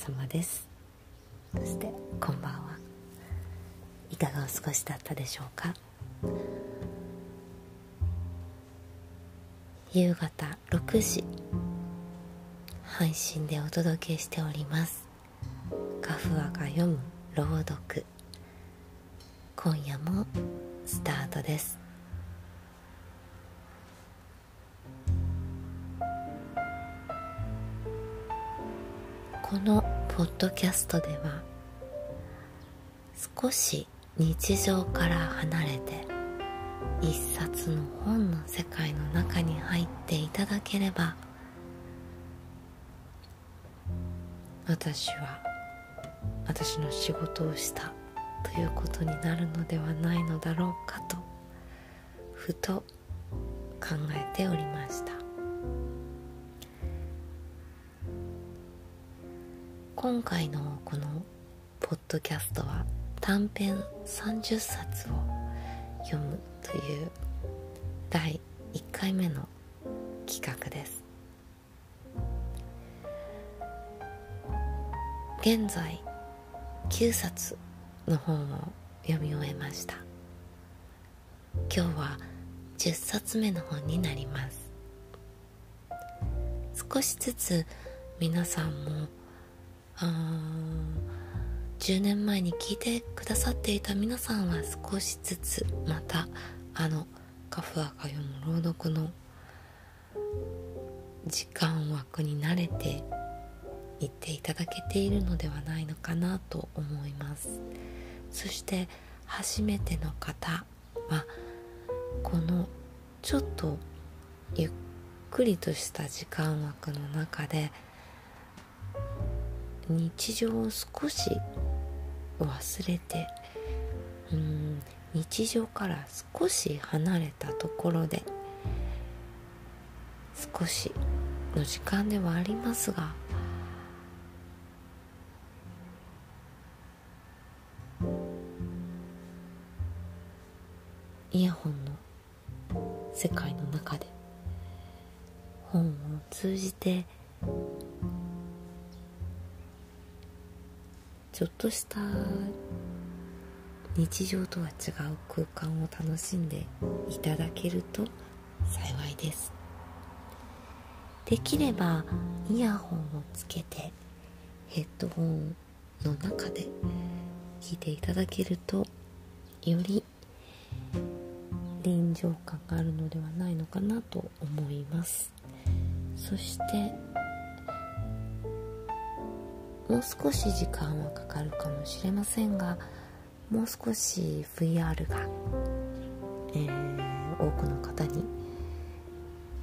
様です。そしてこんばんは。いかがお過ごしだったでしょうか？夕方6時。配信でお届けしております。カフアが読む朗読。今夜もスタートです。このポッドキャストでは少し日常から離れて一冊の本の世界の中に入っていただければ私は私の仕事をしたということになるのではないのだろうかとふと考えておりました。今回のこのポッドキャストは短編30冊を読むという第1回目の企画です。現在9冊の本を読み終えました。今日は10冊目の本になります。少しずつ皆さんも10年前に聞いてくださっていた皆さんは少しずつまたあのカフアが読む朗読の時間枠に慣れていっていただけているのではないのかなと思います。そして初めての方はこのちょっとゆっくりとした時間枠の中で日常を少し忘れてうん日常から少し離れたところで少しの時間ではありますがとした日常とは違う空間を楽しんでいただけると幸いです。できればイヤホンをつけてヘッドホンの中で聞いていただけるとより臨場感があるのではないのかなと思います。そしてもう少し時間はかかるかもしれませんがもう少し VR が、えー、多くの方に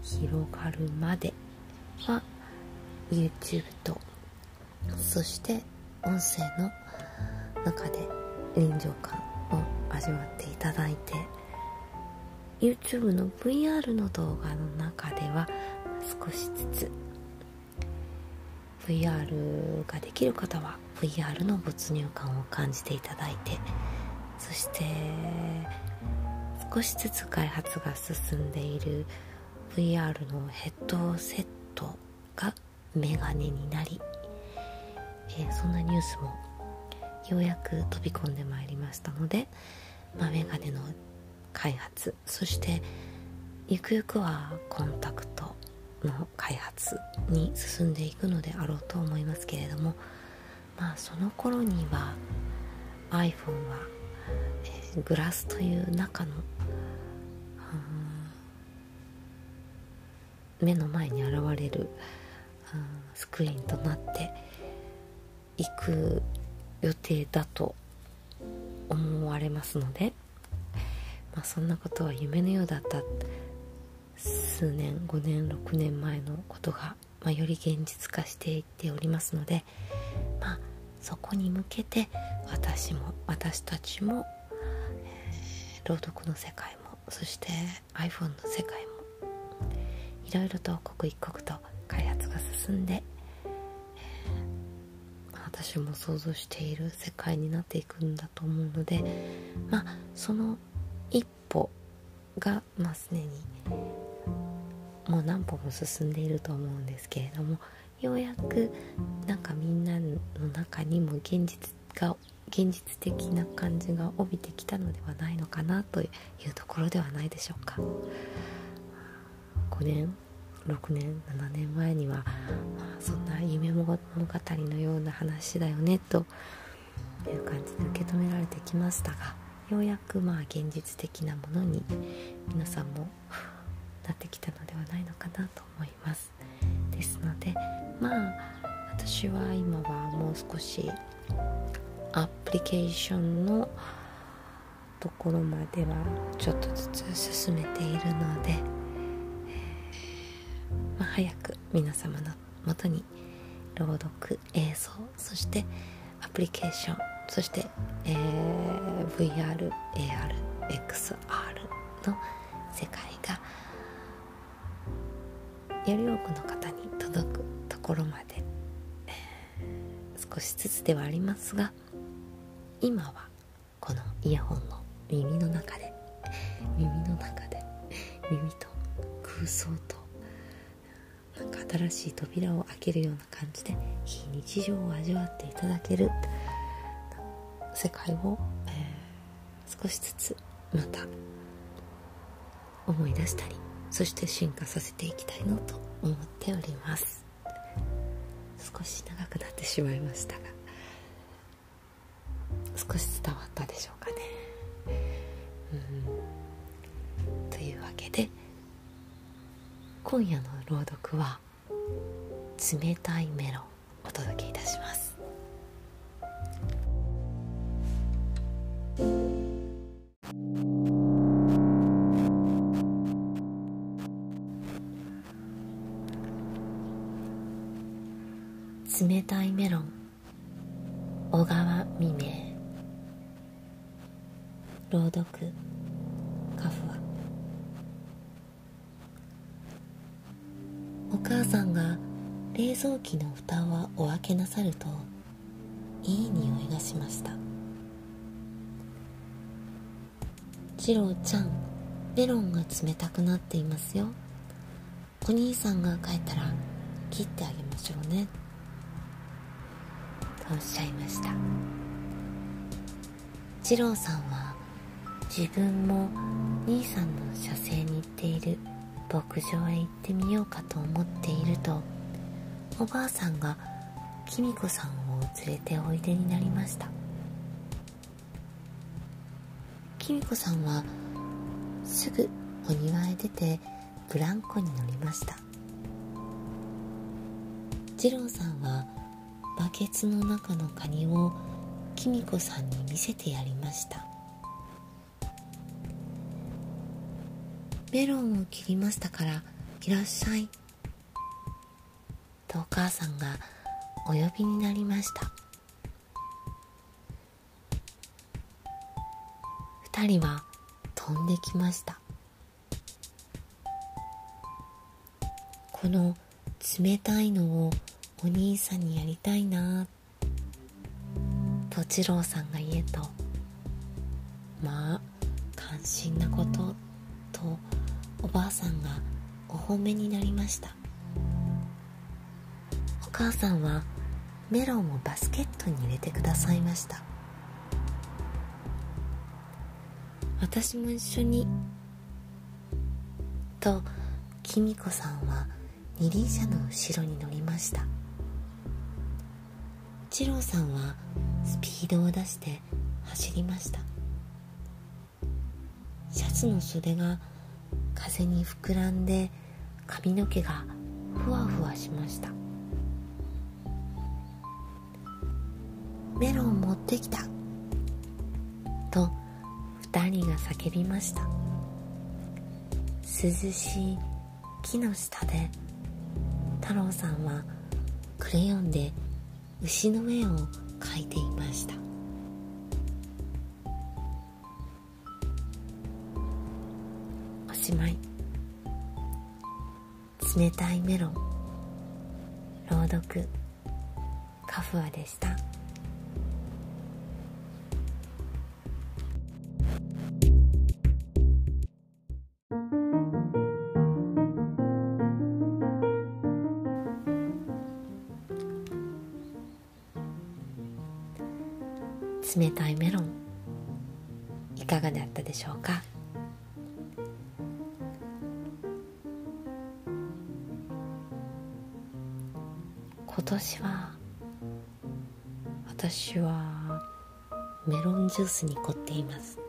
広がるまでは YouTube とそして音声の中で臨場感を味わっていただいて YouTube の VR の動画の中では少しずつ VR ができる方は VR の没入感を感じていただいてそして少しずつ開発が進んでいる VR のヘッドセットがメガネになり、えー、そんなニュースもようやく飛び込んでまいりましたので、まあ、メガネの開発そしてゆくゆくはコンタクトの開発に進んでいくのであろうと思いますけれどもまあその頃には iPhone は、えー、グラスという中の目の前に現れるスクリーンとなっていく予定だと思われますので、まあ、そんなことは夢のようだった数年5年6年前のことが、まあ、より現実化していっておりますので、まあ、そこに向けて私も私たちも、えー、朗読の世界もそして iPhone の世界もいろいろと刻一刻と開発が進んで、えー、私も想像している世界になっていくんだと思うのでまあその一歩が、まあ、にもう何歩も進んでいると思うんですけれどもようやくなんかみんなの中にも現実が現実的な感じが帯びてきたのではないのかなというところではないでしょうか。5年？6年？7年前には、まあ、そんな夢物語のような話だよねという感じで受け止められてきましたがようやくまあ現実的なものに皆さんもなってきたのではないのかなと思います。ですのでまあ私は今はもう少しアプリケーションのところまではちょっとずつ進めているので、まあ、早く皆様のもとに朗読映像そしてアプリケーションそして、えー、VR、AR、XR のより多くの方に届くところまで、少しずつではありますが今はこのイヤホンの耳の中で耳の中で耳と空想とな。んか新しい扉を開けるような。感じで非日常を味わっていただける世界を、えー、少しずつまた思い出したりそして進化させていきたいなと思っております少し長くなってしまいましたが少し伝わったでしょうかね。うん、というわけで今夜の朗読は「冷たいメロン」お届けいたします。冷たいメロン。小川未明。朗読。カフはお母さんが冷蔵機の蓋をお開けなさるといい匂いがしました。次郎ちゃんメロンが冷たくなっていますよ。お兄さんが帰ったら切ってあげましょうね。とおっしゃいました。次郎さんは自分も兄さんの写生に行っている牧場へ行ってみようかと思っているとおばあさんがきみこさんを連れておいでになりました。きみこさんはすぐお庭へ出てブランコに乗りました。次郎さんはバケツの中のカニをきみこさんに見せてやりました。メロンを切りましたからいらっしゃい」とお母さんがお呼びになりました。2人は飛んできました。この冷たいのをお兄さんにやりたいな。と次郎さんが言えと。まあ関心なこと。とおばあさんがお褒めになりました。お母さんはメロンをバスケットに入れてくださいました。私も一緒に。ときみこさんは二輪車の後ろに乗りました。一郎さんはスピードを出して走りました。シャツの袖が風に膨らんで髪の毛がふわふわしました。メロン持ってきた。と2人が叫びました。涼しい木の下で太郎さんはクレヨンで牛の絵を描いていました。おしまい。冷たいメロン。朗読。カフアでした。冷たいメロン。いかがだったでしょうか？今年は私はメロンジュースに凝っています。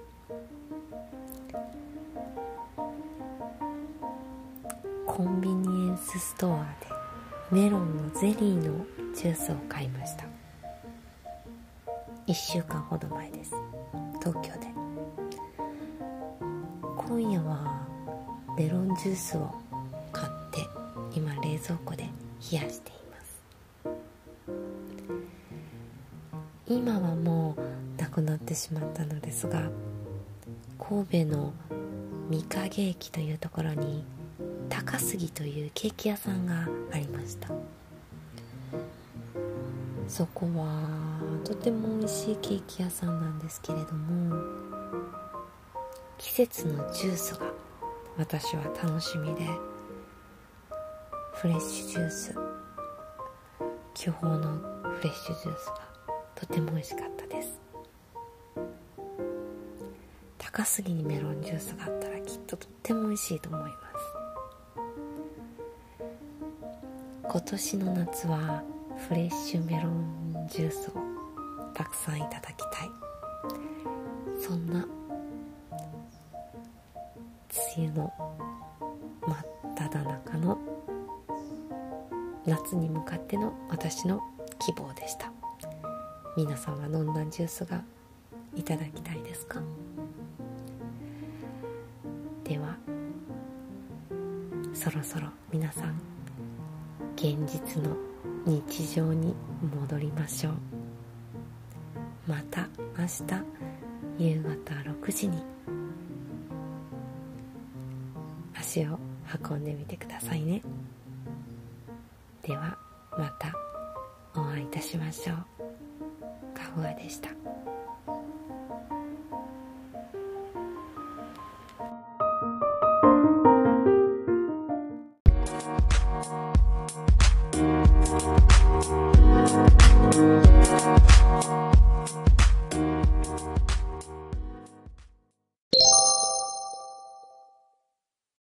コンビニエンスストアでメロンのゼリーのジュースを買いました。1週間ほど前です。東京で。今夜はメロンジュースを買って今冷蔵庫で冷やしています。今はもうなくなってしまったのですが神戸の御影駅というところに高杉というケーキ屋さんがありました。そこはとても美味しいケーキ屋さんなんですけれども季節のジュースが私は楽しみでフレッシュジュース巨峰のフレッシュジュースがとても美味しかったです。高杉にメロンジュースがあったらきっととっても美味しいと思います。今年の夏はフレッシュメロンジュースをたくさんいただきたい。そんな梅雨の真っ只中の夏に向かっての私の希望でした。皆さんはどんなジュースがいただきたいですか？ではそろそろ皆さん現実の日常に戻りましょう。また明日夕方6時に。足を運んでみてくださいね。ではまたお会いいたしましょう。かふわでした。